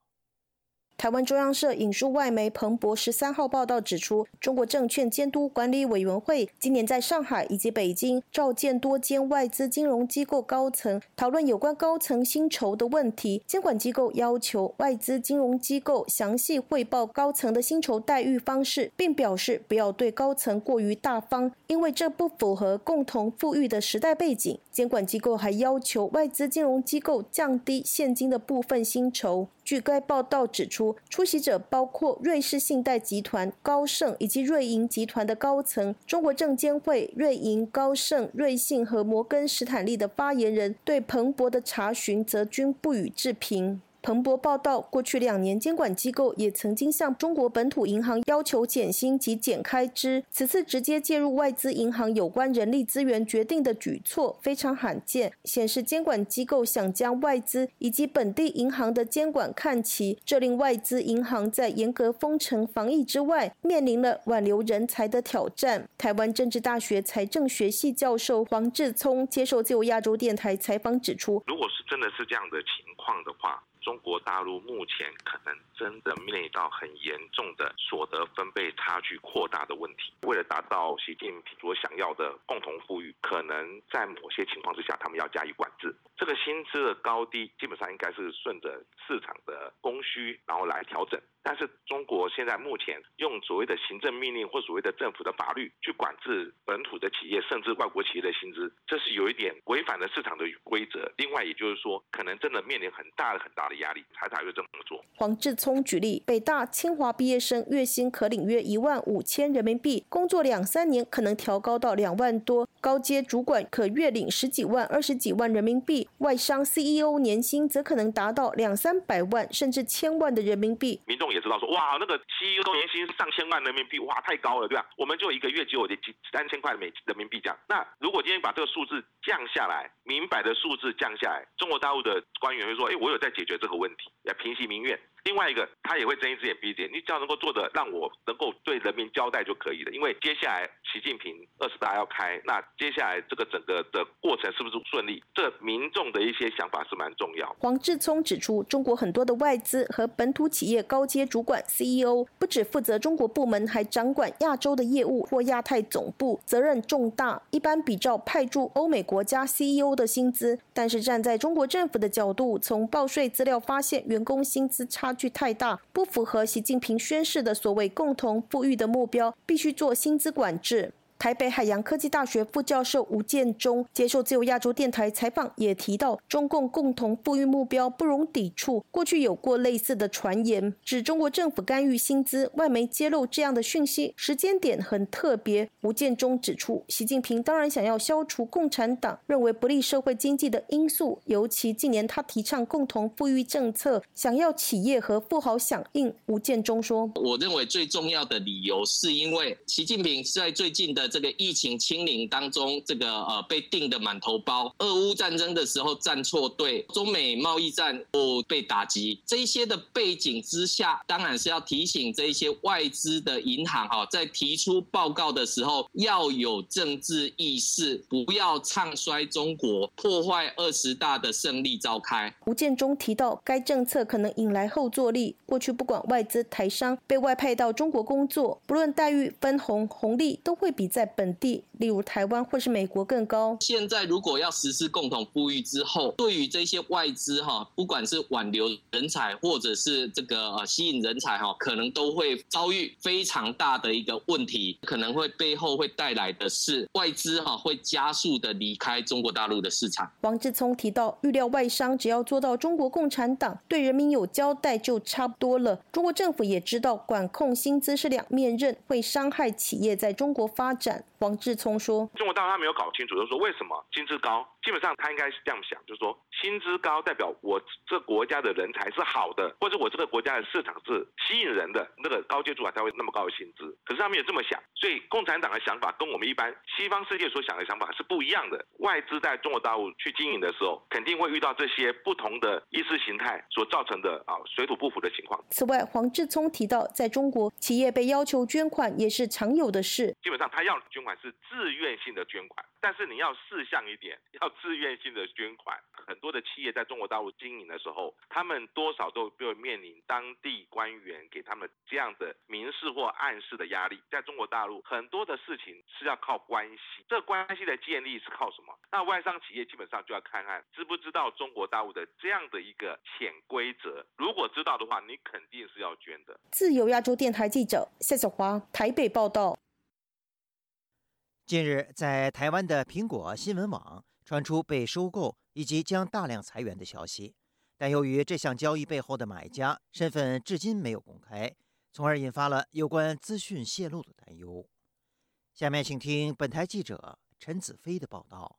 台湾中央社引述外媒彭博十三号报道指出，中国证券监督管理委员会今年在上海以及北京召见多间外资金融机构高层，讨论有关高层薪酬的问题。监管机构要求外资金融机构详细汇报高层的薪酬待遇方式，并表示不要对高层过于大方，因为这不符合共同富裕的时代背景。监管机构还要求外资金融机构降低现金的部分薪酬。据该报道指出，出席者包括瑞士信贷集团、高盛以及瑞银集团的高层。中国证监会、瑞银、高盛、瑞信和摩根士坦利的发言人对彭博的查询则均不予置评。彭博报道，过去两年，监管机构也曾经向中国本土银行要求减薪及减开支。此次直接介入外资银行有关人力资源决定的举措非常罕见，显示监管机构想将外资以及本地银行的监管看齐，这令外资银行在严格封城防疫之外，面临了挽留人才的挑战。台湾政治大学财政学系教授黄志聪接受自由亚洲电台采访指出，
如果是真的是这样的情况的话。中国大陆目前可能真的面临到很严重的所得分配差距扩大的问题。为了达到习近平所想要的共同富裕，可能在某些情况之下，他们要加以管制。这个薪资的高低，基本上应该是顺着市场的供需，然后来调整。但是中国现在目前用所谓的行政命令或所谓的政府的法律去管制本土的企业，甚至外国企业的薪资，这是有一点违反了市场的规则。另外，也就是说，可能真的面临很大的很大的压力，才才会这么做。
黄志聪举例，北大、清华毕业生月薪可领约一万五千人民币，工作两三年可能调高到两万多，高阶主管可月领十几万、二十几万人民币，外商 CEO 年薪则可能达到两三百万甚至千万的人民币。
民众。也知道说哇，那个 CEO 年薪上千万人民币，哇，太高了，对吧？我们就一个月只有几三千块美人民币这样。那如果今天把这个数字降下来，明摆的数字降下来，中国大陆的官员会说，哎，我有在解决这个问题，要平息民怨。另外一个，他也会睁一只眼闭一只眼，你只要能够做的让我能够对人民交代就可以了。因为接下来习近平二十大要开，那接下来这个整个的过程是不是顺利？这民众的一些想法是蛮重要。
黄志聪指出，中国很多的外资和本土企业高阶主管 CEO 不只负责中国部门，还掌管亚洲的业务或亚太总部，责任重大，一般比照派驻欧美国家 CEO 的薪资。但是站在中国政府的角度，从报税资料发现，员工薪资差。差距太大，不符合习近平宣示的所谓共同富裕的目标，必须做薪资管制。台北海洋科技大学副教授吴建中接受自由亚洲电台采访，也提到中共共同富裕目标不容抵触。过去有过类似的传言，指中国政府干预薪资，外媒揭露这样的讯息，时间点很特别。吴建中指出，习近平当然想要消除共产党认为不利社会经济的因素，尤其近年他提倡共同富裕政策，想要企业和富豪响应。吴建中说：“
我认为最重要的理由是因为习近平在最近的。”这个疫情清零当中，这个呃被定的满头包，俄乌战争的时候站错队，中美贸易战哦被打击，这些的背景之下，当然是要提醒这一些外资的银行哈，在提出报告的时候要有政治意识，不要唱衰中国，破坏二十大的胜利召开。
吴建中提到，该政策可能引来后坐力。过去不管外资台商被外派到中国工作，不论待遇分红红利，都会比在本地，例如台湾或是美国更高。
现在如果要实施共同富裕之后，对于这些外资哈，不管是挽留人才或者是这个呃吸引人才哈，可能都会遭遇非常大的一个问题，可能会背后会带来的是外资哈会加速的离开中国大陆的市场。
王志聪提到，预料外商只要做到中国共产党对人民有交代就差不多了。中国政府也知道管控薪资是两面刃，会伤害企业在中国发展。王志聪说：“
中国大陆他没有搞清楚，就是说为什么薪资高，基本上他应该是这样想，就是说薪资高代表我这国家的人才是好的，或者我这个国家的市场是吸引人的，那个高阶主管才会那么高的薪资。可是他没有这么想，所以共产党的想法跟我们一般西方世界所想的想法是不一样的。外资在中国大陆去经营的时候，肯定会遇到这些不同的意识形态所造成的啊水土不服的情况。
此外，黄志聪提到，在中国企业被要求捐款也是常有的事。
基本上他要捐款是自愿性的捐款，但是你要事项一点，要自愿性的捐款。很多的企业在中国大陆经营的时候，他们多少都会面临当地官员给他们这样的明示或暗示的压力。在中国大陆，很多的事情是要靠关系，这关系的建立是靠什么？那外商企业基本上就要看看知不知道中国大陆的这样的一个潜规则。如果知道的话，你肯定是要捐的。
自由亚洲电台记者夏小华台北报道。
近日，在台湾的苹果新闻网传出被收购以及将大量裁员的消息，但由于这项交易背后的买家身份至今没有公开，从而引发了有关资讯泄露的担忧。下面请听本台记者陈子飞的报道。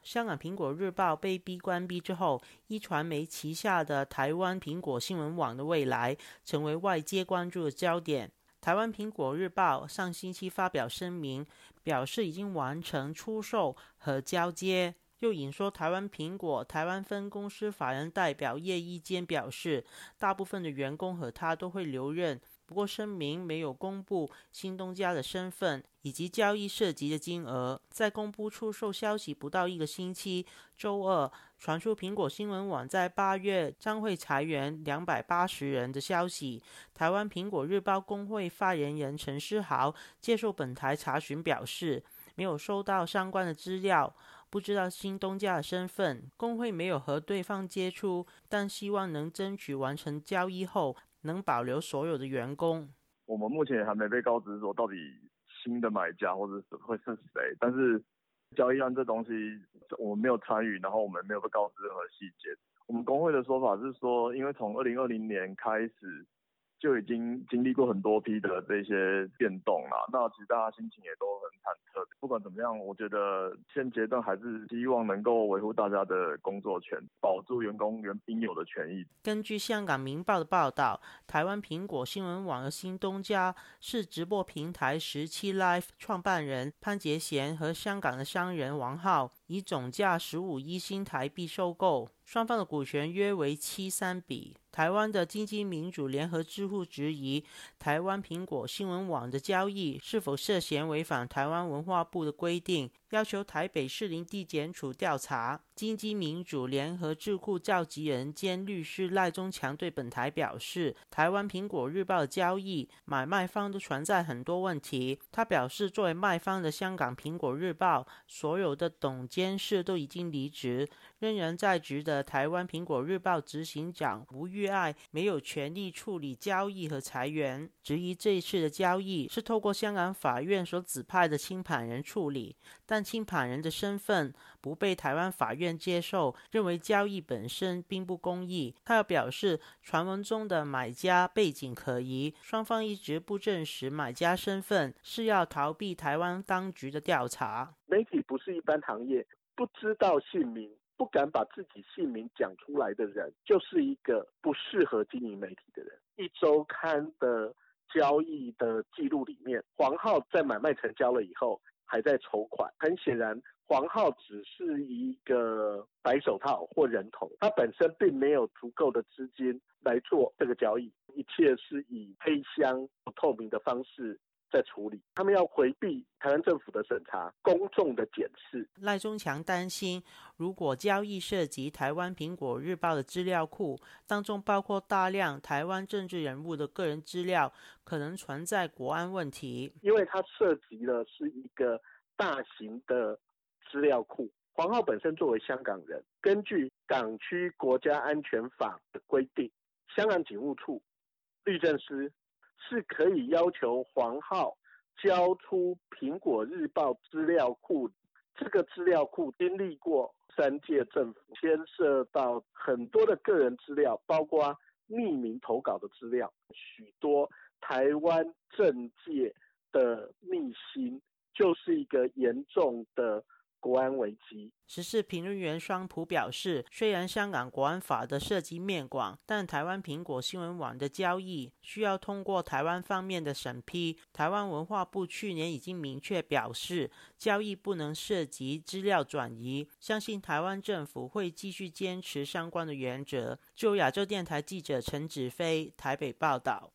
香港苹果日报被逼关闭之后，一传媒旗下的台湾苹果新闻网的未来成为外界关注的焦点。台湾苹果日报上星期发表声明，表示已经完成出售和交接。又引说台湾苹果台湾分公司法人代表叶一坚表示，大部分的员工和他都会留任。不过声明没有公布新东家的身份以及交易涉及的金额。在公布出售消息不到一个星期，周二传出苹果新闻网在八月将会裁员两百八十人的消息。台湾苹果日报工会发言人陈思豪接受本台查询表示，没有收到相关的资料，不知道新东家的身份。工会没有和对方接触，但希望能争取完成交易后。能保留所有的员工。
我们目前还没被告知说到底新的买家或者是会是谁，但是交易案这东西我们没有参与，然后我们没有被告知任何细节。我们工会的说法是说，因为从二零二零年开始。就已经经历过很多批的这些变动了，那其实大家心情也都很忐忑。不管怎么样，我觉得现阶段还是希望能够维护大家的工作权，保住员工原应有的权益。
根据香港《明报》的报道，台湾苹果新闻网的新东家是直播平台十七 Live 创办人潘杰贤和香港的商人王浩，以总价十五亿新台币收购，双方的股权约为七三比。台湾的经济民主联合智库质疑台湾苹果新闻网的交易是否涉嫌违反台湾文化部的规定。要求台北市林地检署调查。金基民主联合智库召集人兼律师赖中强对本台表示，台湾苹果日报交易买卖方都存在很多问题。他表示，作为卖方的香港苹果日报所有的董监事都已经离职，仍然在职的台湾苹果日报执行长吴玉爱没有权利处理交易和裁员，质疑这一次的交易是透过香港法院所指派的清盘人处理，但。清盘人的身份不被台湾法院接受，认为交易本身并不公义。他又表示，传闻中的买家背景可疑，双方一直不证实买家身份，是要逃避台湾当局的调查。
媒体不是一般行业，不知道姓名、不敢把自己姓名讲出来的人，就是一个不适合经营媒体的人。一周刊的交易的记录里面，黄浩在买卖成交了以后。还在筹款，很显然，黄浩只是一个白手套或人头，他本身并没有足够的资金来做这个交易，一切是以黑箱不透明的方式在处理。他们要回避台湾政府的审查、公众的检视。
赖中强担心，如果交易涉及台湾苹果日报的资料库，当中包括大量台湾政治人物的个人资料。可能存在国安问题，
因为它涉及的是一个大型的资料库。黄浩本身作为香港人，根据港区国家安全法的规定，香港警务处律政司是可以要求黄浩交出苹果日报资料库。这个资料库经历过三届政府，牵涉到很多的个人资料，包括匿名投稿的资料，许多。台湾政界的秘辛，就是一个严重的国安危机。
时事评论员双普表示，虽然香港国安法的涉及面广，但台湾苹果新闻网的交易需要通过台湾方面的审批。台湾文化部去年已经明确表示，交易不能涉及资料转移，相信台湾政府会继续坚持相关的原则。就亚洲电台记者陈子飞台北报道。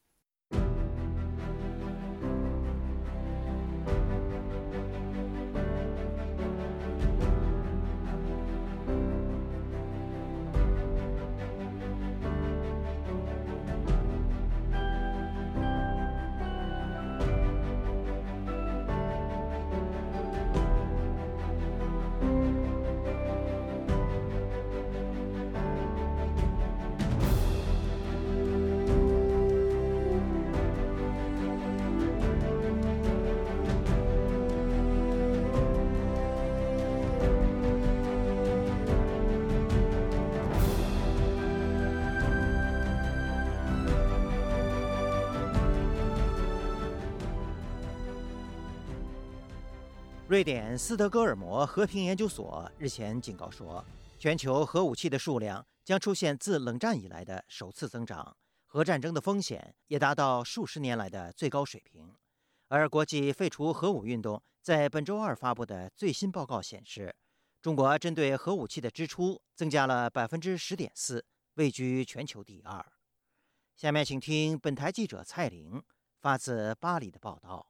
瑞典斯德哥尔摩和平研究所日前警告说，全球核武器的数量将出现自冷战以来的首次增长，核战争的风险也达到数十年来的最高水平。而国际废除核武运动在本周二发布的最新报告显示，中国针对核武器的支出增加了百分之十点四，位居全球第二。下面请听本台记者蔡玲发自巴黎的报道。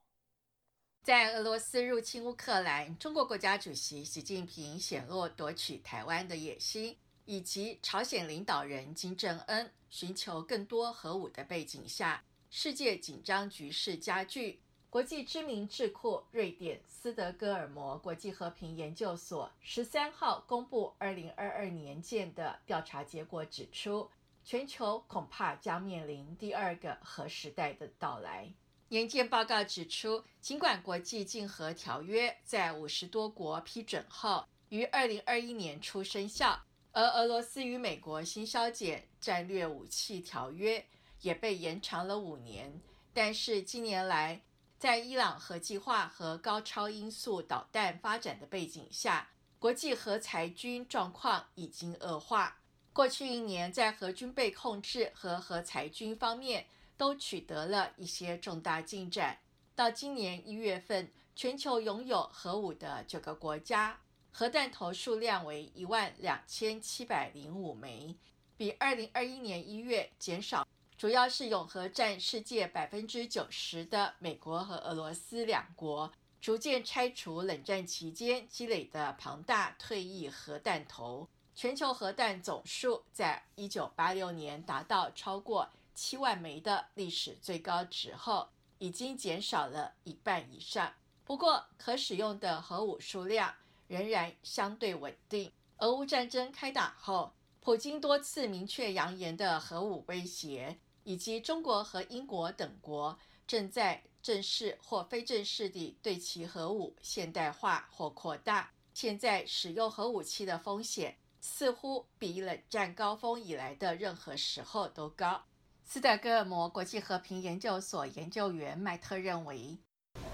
在俄罗斯入侵乌克兰，中国国家主席习近平显露夺取台湾的野心，以及朝鲜领导人金正恩寻求更多核武的背景下，世界紧张局势加剧。国际知名智库瑞典斯德哥尔摩国际和平研究所十三号公布二零二二年建的调查结果，指出全球恐怕将面临第二个核时代的到来。研究报告指出，尽管国际禁核条约在五十多国批准后于二零二一年初生效，而俄罗斯与美国新削减战略武器条约也被延长了五年，但是近年来，在伊朗核计划和高超音速导弹发展的背景下，国际核裁军状况已经恶化。过去一年，在核军备控制和核裁军方面，都取得了一些重大进展。到今年一月份，全球拥有核武的九个国家，核弹头数量为一万两千七百零五枚，比二零二一年一月减少。主要是永和占世界百分之九十的美国和俄罗斯两国，逐渐拆除冷战期间积累的庞大退役核弹头。全球核弹总数在一九八六年达到超过。七万枚的历史最高值后，已经减少了一半以上。不过，可使用的核武数量仍然相对稳定。俄乌战争开打后，普京多次明确扬言的核武威胁，以及中国和英国等国正在正式或非正式地对其核武现代化或扩大，现在使用核武器的风险似乎比冷战高峰以来的任何时候都高。斯德哥尔摩国际和平研究所研究员麦特认为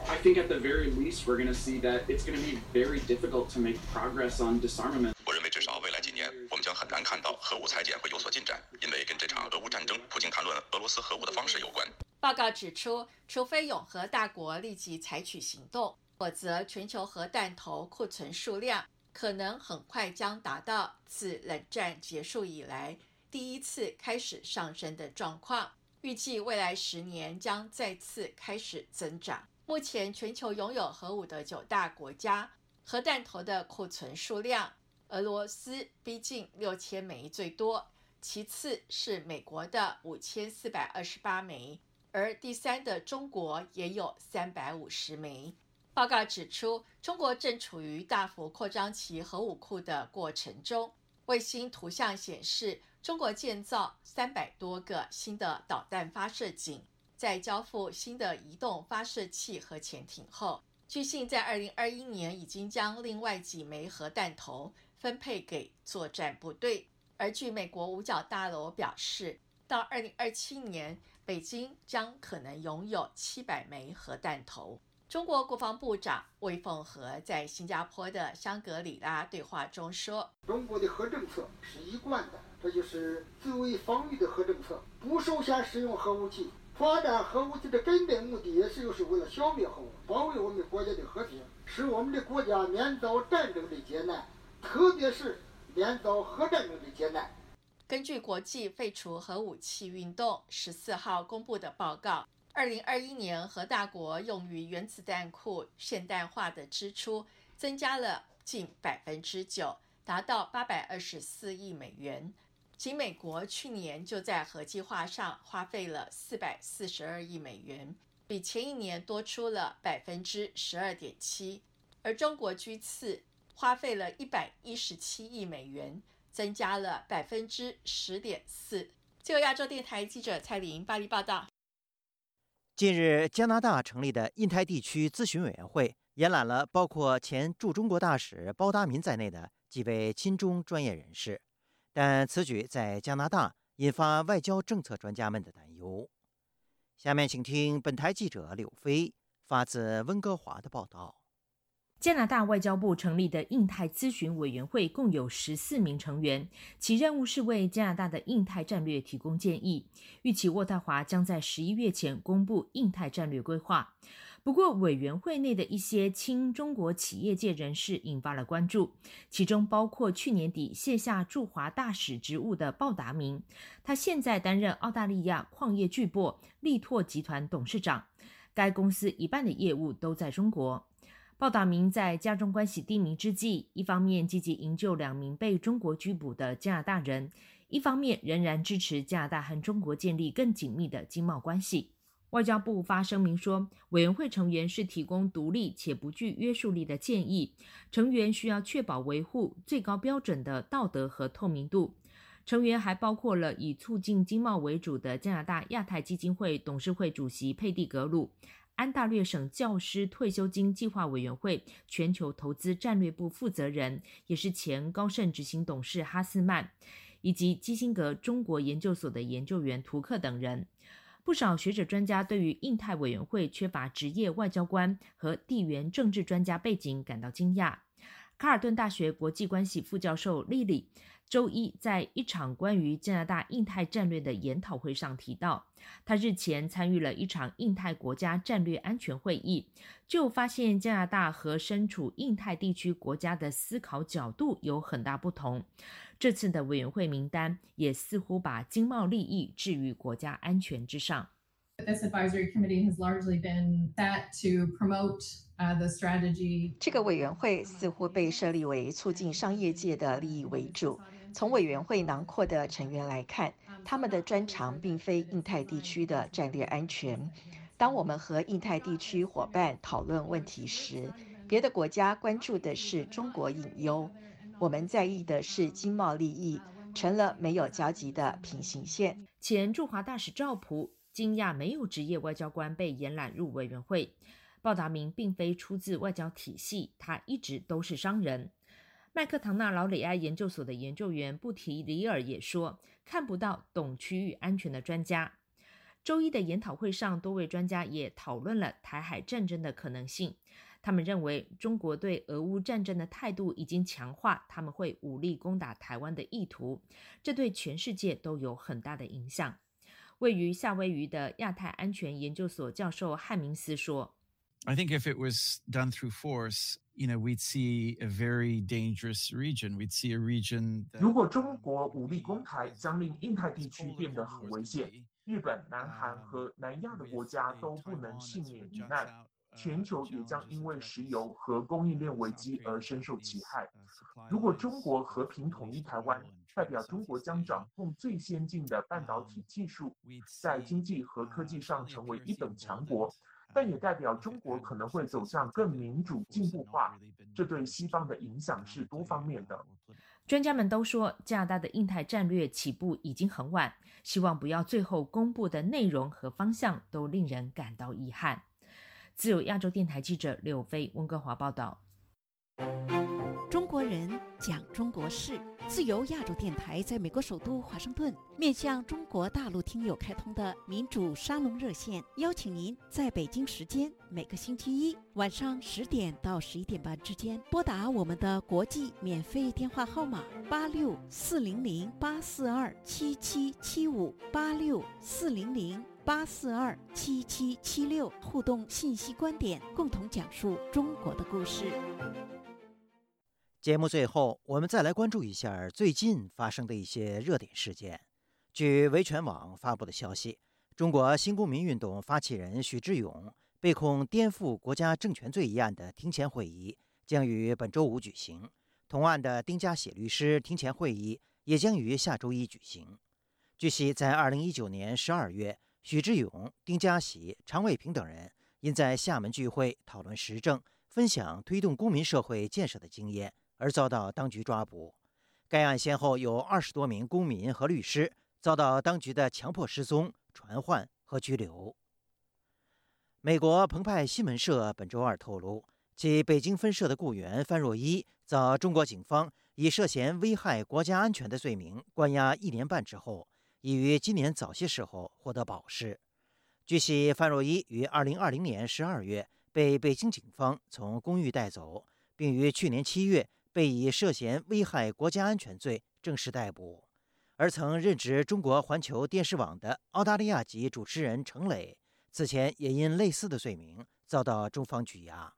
：“I think at the very least we're going to see that it's going to be very difficult to make progress on disarmament。”
我认为至少未来几年我们将很难看到核武裁减会有所进展，因为跟这场俄乌战争、普京谈论俄罗斯核武的方式有关。
报告指出，除非永和大国立即采取行动，否则全球核弹头库存数量可能很快将达到自冷战结束以来。第一次开始上升的状况，预计未来十年将再次开始增长。目前，全球拥有核武的九大国家，核弹头的库存数量，俄罗斯逼近六千枚最多，其次是美国的五千四百二十八枚，而第三的中国也有三百五十枚。报告指出，中国正处于大幅扩张其核武库的过程中。卫星图像显示。中国建造三百多个新的导弹发射井，在交付新的移动发射器和潜艇后，据信在二零二一年已经将另外几枚核弹头分配给作战部队。而据美国五角大楼表示，到二零二七年，北京将可能拥有七百枚核弹头。中国国防部长魏凤和在新加坡的香格里拉对话中说：“
中国的核政策是一贯的，这就是自卫防御的核政策，不首先使用核武器。发展核武器的根本目的也是就是为了消灭核武，保卫我们国家的和平，使我们的国家免遭战争的劫难，特别是免遭核战争的劫难。”
根据国际废除核武器运动十四号公布的报告。二零二一年，核大国用于原子弹库现代化的支出增加了近百分之九，达到八百二十四亿美元。仅美国去年就在核计划上花费了四百四十二亿美元，比前一年多出了百分之十二点七。而中国居次，花费了一百一十七亿美元，增加了百分之十点四。自由亚洲电台记者蔡玲巴黎报道。
近日，加拿大成立的印太地区咨询委员会延揽了包括前驻中国大使包达民在内的几位亲中专业人士，但此举在加拿大引发外交政策专家们的担忧。下面请听本台记者柳飞发自温哥华的报道。
加拿大外交部成立的印太咨询委员会共有十四名成员，其任务是为加拿大的印太战略提供建议。预期渥太华将在十一月前公布印太战略规划。不过，委员会内的一些亲中国企业界人士引发了关注，其中包括去年底卸下驻华大使职务的鲍达明，他现在担任澳大利亚矿业巨擘力拓集团董事长，该公司一半的业务都在中国。鲍达明在家中关系低迷之际，一方面积极营救两名被中国拘捕的加拿大人，一方面仍然支持加拿大和中国建立更紧密的经贸关系。外交部发声明说，委员会成员是提供独立且不具约束力的建议，成员需要确保维护最高标准的道德和透明度。成员还包括了以促进经贸为主的加拿大亚太基金会董事会主席佩蒂格鲁。安大略省教师退休金计划委员会全球投资战略部负责人，也是前高盛执行董事哈斯曼，以及基辛格中国研究所的研究员图克等人。不少学者专家对于印太委员会缺乏职业外交官和地缘政治专家背景感到惊讶。卡尔顿大学国际关系副教授莉莉。周一，在一场关于加拿大印太战略的研讨会上提到，他日前参与了一场印太国家战略安全会议，就发现加拿大和身处印太地区国家的思考角度有很大不同。这次的委员会名单也似乎把经贸利益置于国家安全之上。
This advisory committee has largely been set to promote the strategy.
这个委员会似乎被设立为促进商业界的利益为主。从委员会囊括的成员来看，他们的专长并非印太地区的战略安全。当我们和印太地区伙伴讨论问题时，别的国家关注的是中国隐忧，我们在意的是经贸利益，成了没有交集的平行线。
前驻华大使赵普惊讶没有职业外交官被延揽入委员会。鲍达明并非出自外交体系，他一直都是商人。麦克唐纳劳里埃研究所的研究员布提里尔也说，看不到懂区域安全的专家。周一的研讨会上，多位专家也讨论了台海战争的可能性。他们认为，中国对俄乌战争的态度已经强化他们会武力攻打台湾的意图，这对全世界都有很大的影响。位于夏威夷的亚太安全研究所教授汉明斯说。
I think if it was done through force, you know, we'd see a very dangerous region. We'd see a region.
如果中国武力攻台，将令印太地区变得很危险。日本、南韩和南亚的国家都不能幸免于难，全球也将因为石油和供应链危机而深受其害。如果中国和平统一台湾，代表中国将掌控最先进的半导体技术，在经济和科技上成为一等强国。但也代表中国可能会走向更民主进步化，这对西方的影响是多方面的。
专家们都说，加拿大的印太战略起步已经很晚，希望不要最后公布的内容和方向都令人感到遗憾。自由亚洲电台记者柳飞温哥华报道。
中国人讲中国事，自由亚洲电台在美国首都华盛顿面向中国大陆听友开通的民主沙龙热线，邀请您在北京时间每个星期一晚上十点到十一点半之间拨打我们的国际免费电话号码八六四零零八四二七七七五八六四零零八四二七七七六，互动信息观点，共同讲述中国的故事。
节目最后，我们再来关注一下最近发生的一些热点事件。据维权网发布的消息，中国新公民运动发起人许志勇被控颠覆国家政权罪一案的庭前会议将于本周五举行，同案的丁家喜律师庭前会议也将于下周一举行。据悉，在2019年12月，许志勇、丁家喜、常卫平等人因在厦门聚会讨论时政，分享推动公民社会建设的经验。而遭到当局抓捕。该案先后有二十多名公民和律师遭到当局的强迫失踪、传唤和拘留。美国澎湃新闻社本周二透露，其北京分社的雇员范若伊遭中国警方以涉嫌危害国家安全的罪名关押一年半之后，已于今年早些时候获得保释。据悉，范若伊于二零二零年十二月被北京警方从公寓带走，并于去年七月。被以涉嫌危害国家安全罪正式逮捕，而曾任职中国环球电视网的澳大利亚籍主持人程磊，此前也因类似的罪名遭到中方拘押。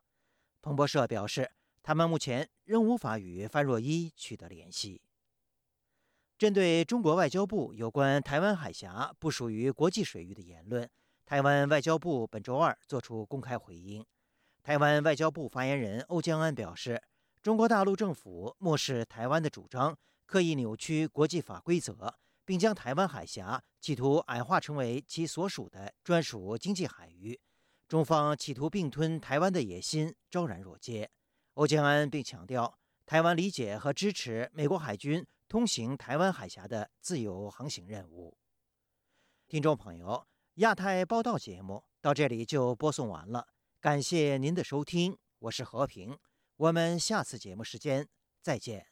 彭博社表示，他们目前仍无法与范若伊取得联系。针对中国外交部有关台湾海峡不属于国际水域的言论，台湾外交部本周二作出公开回应。台湾外交部发言人欧江安表示。中国大陆政府漠视台湾的主张，刻意扭曲国际法规则，并将台湾海峡企图矮化成为其所属的专属经济海域。中方企图并吞台湾的野心昭然若揭。欧江安并强调，台湾理解和支持美国海军通行台湾海峡的自由航行任务。听众朋友，亚太报道节目到这里就播送完了，感谢您的收听，我是和平。我们下次节目时间再见。